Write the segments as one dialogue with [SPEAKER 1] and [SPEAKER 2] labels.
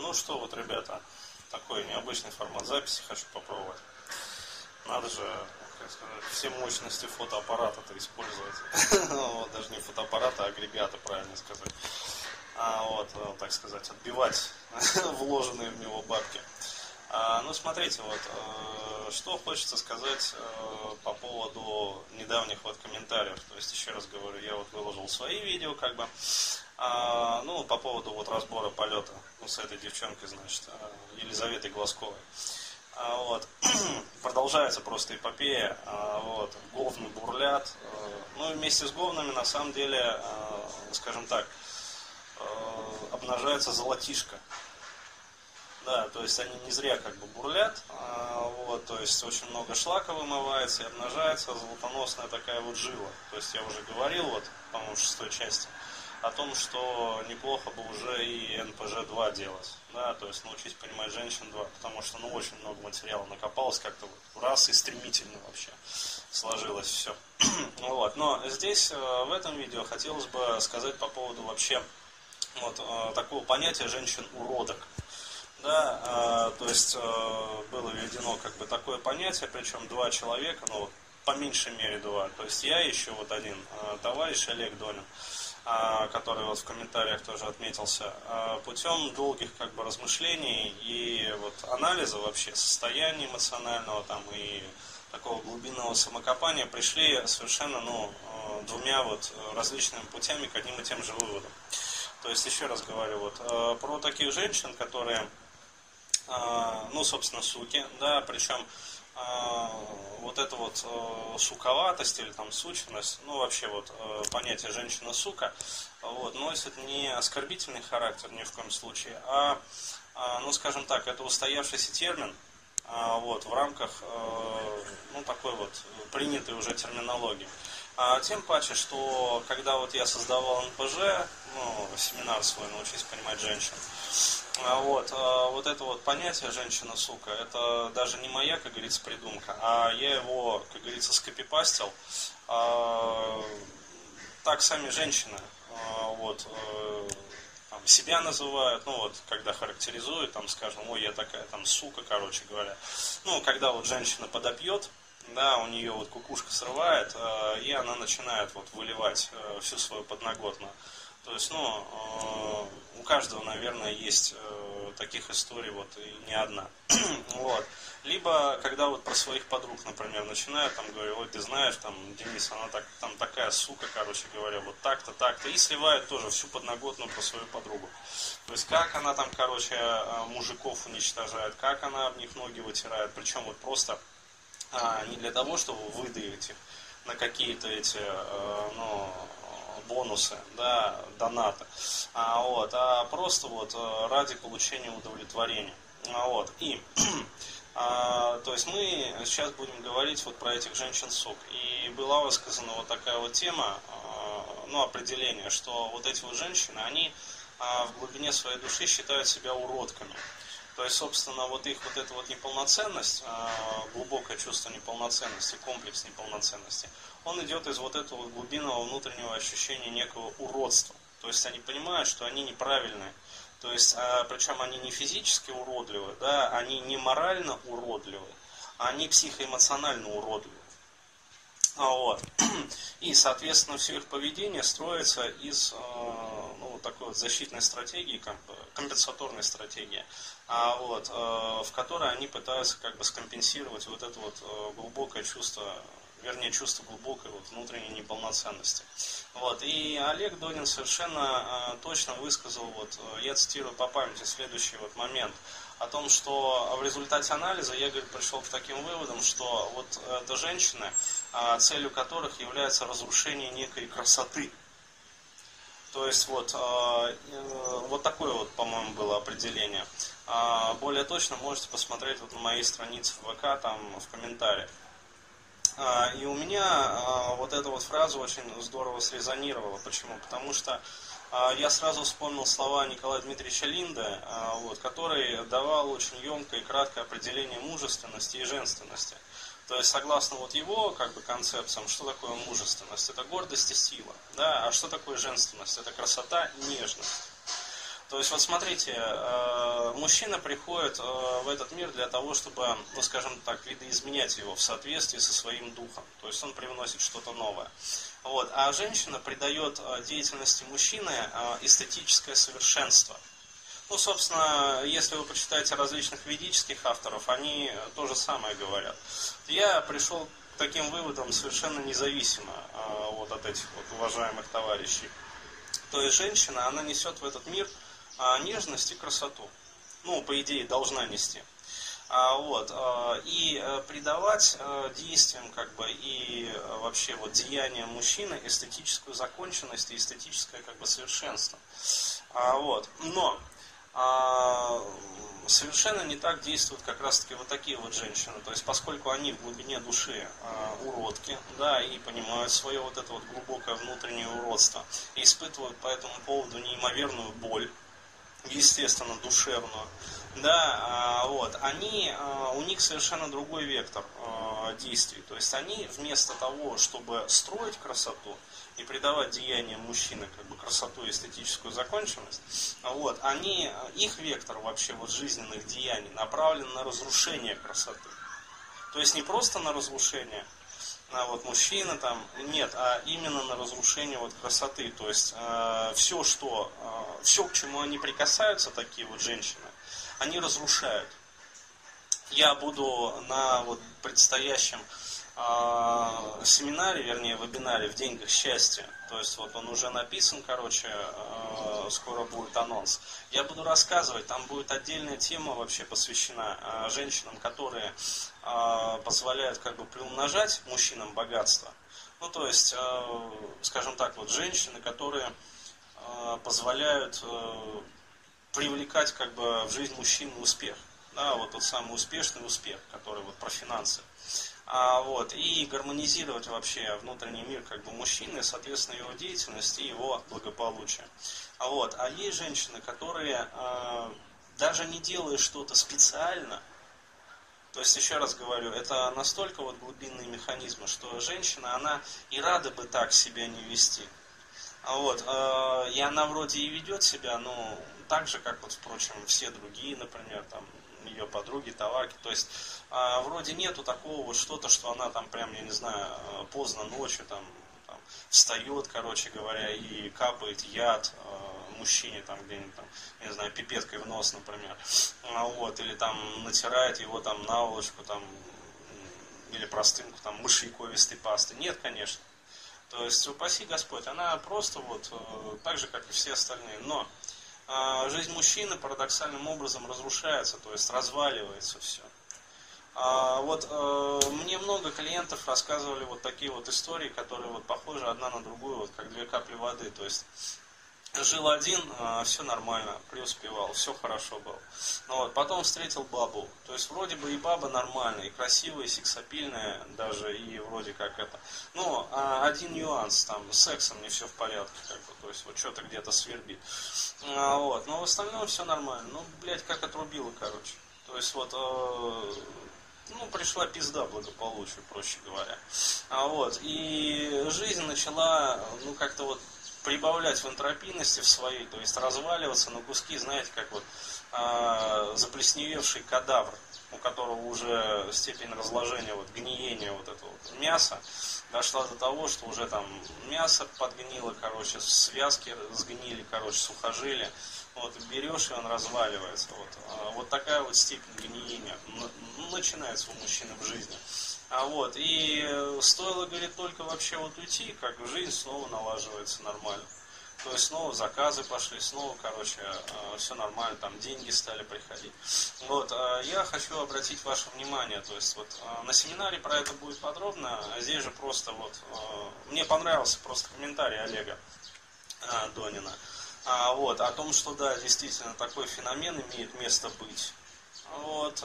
[SPEAKER 1] Ну что вот, ребята, такой необычный формат записи хочу попробовать. Надо же, как сказать, все мощности фотоаппарата-то использовать. вот, даже не фотоаппарата, а агрегата, правильно сказать. А вот, э, так сказать, отбивать вложенные в него бабки. А, ну, смотрите, вот, э, что хочется сказать э, по поводу недавних вот комментариев. То есть, еще раз говорю, я вот выложил свои видео, как бы, а, ну, по поводу вот разбора полета ну, с этой девчонкой, значит, э, Елизаветой Глазковой. А, вот. Продолжается просто эпопея, а, вот, говны бурлят. Ну и вместе с говнами, на самом деле, скажем так, обнажается золотишко. Да, то есть они не зря как бы бурлят, а, вот, то есть очень много шлака вымывается и обнажается золотоносная такая вот жила. То есть я уже говорил, вот, по-моему, в шестой части, о том, что неплохо бы уже и НПЖ-2 делать, да, то есть научить понимать женщин 2, потому что, ну, очень много материала накопалось как-то вот раз и стремительно вообще сложилось все. вот, но здесь, э, в этом видео, хотелось бы сказать по поводу вообще вот э, такого понятия женщин-уродок. Да, а, то есть было введено как бы такое понятие, причем два человека, ну по меньшей мере два. То есть я еще вот один товарищ Олег Донин, который вот в комментариях тоже отметился, а, путем долгих как бы размышлений и вот анализа вообще состояния эмоционального там и такого глубинного самокопания пришли совершенно ну, а, двумя вот различными путями к одним и тем же выводам. То есть, еще раз говорю, вот, а, про таких женщин, которые а, ну, собственно, суки, да, причем а, вот эта вот э, суковатость или там сученность, ну, вообще вот э, понятие женщина-сука, вот, носит не оскорбительный характер ни в коем случае, а, а ну, скажем так, это устоявшийся термин, вот, в рамках, э, ну, такой вот принятой уже терминологии. А тем паче, что когда вот я создавал НПЖ, ну, семинар свой «Научись понимать женщин», вот, а вот это вот понятие женщина-сука, это даже не моя, как говорится, придумка, а я его, как говорится, скопипастил. А, так сами женщины а, вот, э, там, себя называют, ну вот, когда характеризуют, там, скажем, ой, я такая там сука, короче говоря. Ну, когда вот женщина подопьет, да, у нее вот кукушка срывает, и она начинает вот выливать э, всю свою подноготную. То есть, ну, э, у каждого, наверное, есть э, таких историй вот и не одна. вот. Либо, когда вот про своих подруг, например, начинают там говорить, ой, ты знаешь, там, Денис, она так, там такая сука, короче говоря, вот так-то, так-то, и сливают тоже всю подноготную про свою подругу. То есть, как она там, короче, э, мужиков уничтожает, как она об них ноги вытирает, причем вот просто а, не для того, чтобы выдавить их на какие-то эти, ну, бонусы, да, донаты, а, вот, а просто вот э, ради получения удовлетворения. А, вот, и, а, то есть мы сейчас будем говорить вот про этих женщин-сук. И была высказана вот такая вот тема, а, ну, определение, что вот эти вот женщины, они а, в глубине своей души считают себя уродками. То есть, собственно, вот их вот эта вот неполноценность, а, глубокое чувство неполноценности, комплекс неполноценности, он идет из вот этого глубинного внутреннего ощущения некого уродства. То есть они понимают, что они неправильные. То есть, а, причем они не физически уродливы, да, они не морально уродливы, а они психоэмоционально уродливы. Вот. И, соответственно, все их поведение строится из такой вот защитной стратегии, компенсаторной стратегии, а, вот, в которой они пытаются как бы скомпенсировать вот это вот глубокое чувство вернее, чувство глубокой вот, внутренней неполноценности. Вот. И Олег Донин совершенно э, точно высказал, вот, э, я цитирую по памяти, следующий вот момент, о том, что в результате анализа я говорит, пришел к таким выводам, что вот это женщины, э, целью которых является разрушение некой красоты. То есть вот, э, вот такое вот, по-моему, было определение. А более точно можете посмотреть вот на моей странице в ВК, там в комментариях. А, и у меня а, вот эта вот фраза очень здорово срезонировала. Почему? Потому что а, я сразу вспомнил слова Николая Дмитриевича Линда, вот, который давал очень емкое и краткое определение мужественности и женственности. То есть, согласно вот его как бы, концепциям, что такое мужественность? Это гордость и сила. Да? А что такое женственность? Это красота и нежность. То есть, вот смотрите, э, мужчина приходит э, в этот мир для того, чтобы, ну, скажем так, видоизменять его в соответствии со своим духом. То есть, он привносит что-то новое. Вот. А женщина придает э, деятельности мужчины эстетическое совершенство. Ну, собственно, если вы почитаете различных ведических авторов, они то же самое говорят. Я пришел к таким выводам совершенно независимо вот от этих вот уважаемых товарищей. То есть женщина, она несет в этот мир а, нежность и красоту. Ну, по идее, должна нести. А, вот, а, и а, придавать а, действиям как бы и а, вообще вот деяниям мужчины эстетическую законченность и эстетическое как бы совершенство. А, вот. Но а, совершенно не так действуют как раз таки вот такие вот женщины. То есть поскольку они в глубине души а, уродки, да, и понимают свое вот это вот глубокое внутреннее уродство, и испытывают по этому поводу неимоверную боль, естественно, душевную, да, а, вот, они, а, у них совершенно другой вектор а, действий. То есть они вместо того, чтобы строить красоту и придавать деяниям мужчины как бы красоту и эстетическую законченность, вот, они, их вектор вообще вот жизненных деяний направлен на разрушение красоты. То есть не просто на разрушение, а вот мужчина там, нет, а именно на разрушение вот красоты. То есть э, все, что, э, все, к чему они прикасаются, такие вот женщины, они разрушают. Я буду на вот предстоящем э, семинаре, вернее, вебинаре в деньгах счастья. То есть вот он уже написан, короче, э, скоро будет анонс. Я буду рассказывать, там будет отдельная тема вообще посвящена э, женщинам, которые э, позволяют как бы приумножать мужчинам богатство. Ну, то есть, э, скажем так, вот женщины, которые э, позволяют э, привлекать как бы в жизнь мужчин успех. Да, вот тот самый успешный успех, который вот про финансы. А, вот, и гармонизировать вообще внутренний мир как бы мужчины, соответственно, его деятельность и его благополучие. А, вот, а есть женщины, которые а, даже не делая что-то специально, то есть, еще раз говорю, это настолько вот глубинные механизмы, что женщина, она и рада бы так себя не вести. А вот, э, и она вроде и ведет себя, ну, так же, как вот, впрочем, все другие, например, там, ее подруги, товарки. То есть а, вроде нету такого вот что-то, что она там прям, я не знаю, э, поздно ночью там, там встает, короче говоря, и капает яд э, мужчине там где-нибудь там, не знаю, пипеткой в нос, например. А, вот, или там натирает его там наволочку там, или простынку там мышьяковистой пасты. Нет, конечно. То есть, упаси Господь, она просто вот э, так же, как и все остальные. Но а, жизнь мужчины парадоксальным образом разрушается, то есть разваливается все. А вот э, мне много клиентов рассказывали вот такие вот истории, которые вот похожи одна на другую, вот как две капли воды. То есть Жил один, а, все нормально, преуспевал, все хорошо было. Ну, вот, потом встретил бабу. То есть вроде бы и баба нормальная, и красивая, и сексапильная даже, и вроде как это. Но а, один нюанс, там, с сексом не все в порядке, как бы, то есть вот что-то где-то свербит. А, вот, но в остальном все нормально. Ну, блядь, как отрубило, короче. То есть вот, э, ну, пришла пизда благополучию, проще говоря. А, вот, и жизнь начала, ну, как-то вот прибавлять в энтропийности в своей, то есть разваливаться на куски, знаете, как вот э, заплесневевший кадавр, у которого уже степень разложения, вот гниения вот этого вот мяса дошла до того, что уже там мясо подгнило, короче, связки сгнили, короче, сухожилия. Вот, берешь, и он разваливается. Вот, а, вот такая вот степень гниения начинается у мужчины в жизни. А вот, и э, стоило, говорит, только вообще вот уйти, как жизнь снова налаживается нормально. То есть снова заказы пошли, снова, короче, э, все нормально, там деньги стали приходить. Вот, э, я хочу обратить ваше внимание, то есть вот на семинаре про это будет подробно, а здесь же просто вот, мне понравился просто комментарий Олега Донина. А, вот, о том, что да, действительно, такой феномен имеет место быть. Вот,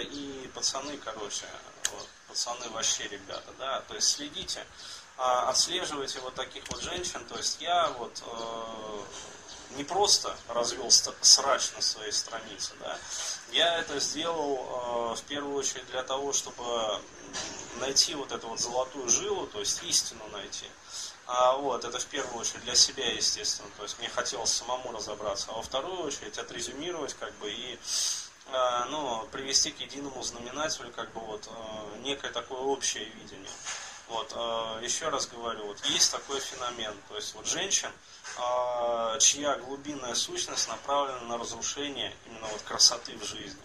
[SPEAKER 1] и пацаны, короче, вот, пацаны вообще ребята, да, то есть следите, а, отслеживайте вот таких вот женщин, то есть я вот, э, не просто развел срач на своей странице, да, я это сделал э, в первую очередь для того, чтобы найти вот эту вот золотую жилу, то есть истину найти. А вот, это в первую очередь для себя, естественно. То есть мне хотелось самому разобраться. А во вторую очередь отрезюмировать как бы и ну, привести к единому знаменателю как бы вот э, некое такое общее видение. Вот, э, еще раз говорю, вот есть такой феномен, то есть вот женщин, чья глубинная сущность направлена на разрушение именно вот красоты в жизни.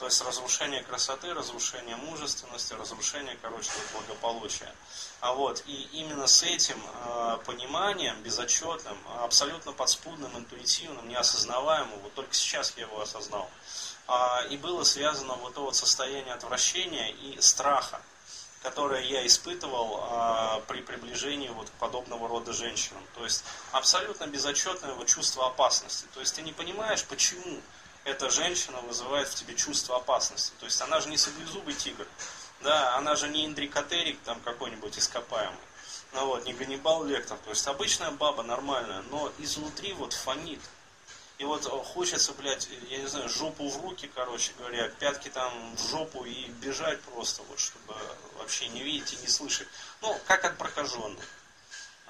[SPEAKER 1] То есть разрушение красоты, разрушение мужественности, разрушение, короче, благополучия. А вот, и именно с этим э, пониманием, безотчетным, абсолютно подспудным, интуитивным, неосознаваемым, вот только сейчас я его осознал, э, и было связано вот то вот состояние отвращения и страха, которое я испытывал э, при приближении вот к подобного рода женщинам. То есть абсолютно безотчетное вот чувство опасности. То есть ты не понимаешь, почему эта женщина вызывает в тебе чувство опасности. То есть она же не саблезубый тигр, да, она же не индрикотерик там какой-нибудь ископаемый, ну вот, не Ганнибал Лектор, то есть обычная баба нормальная, но изнутри вот фонит. И вот хочется, блядь, я не знаю, жопу в руки, короче говоря, пятки там в жопу и бежать просто, вот, чтобы вообще не видеть и не слышать. Ну, как от прокаженных.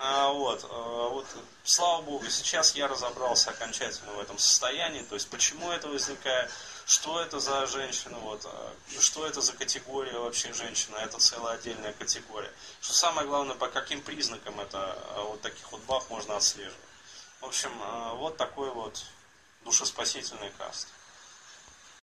[SPEAKER 1] А, вот, а, вот, слава богу, сейчас я разобрался окончательно в этом состоянии, то есть почему это возникает, что это за женщина, вот, а, что это за категория вообще женщина, это целая отдельная категория. Что самое главное, по каким признакам это вот таких вот баб можно отслеживать. В общем, вот такой вот душеспасительный каст.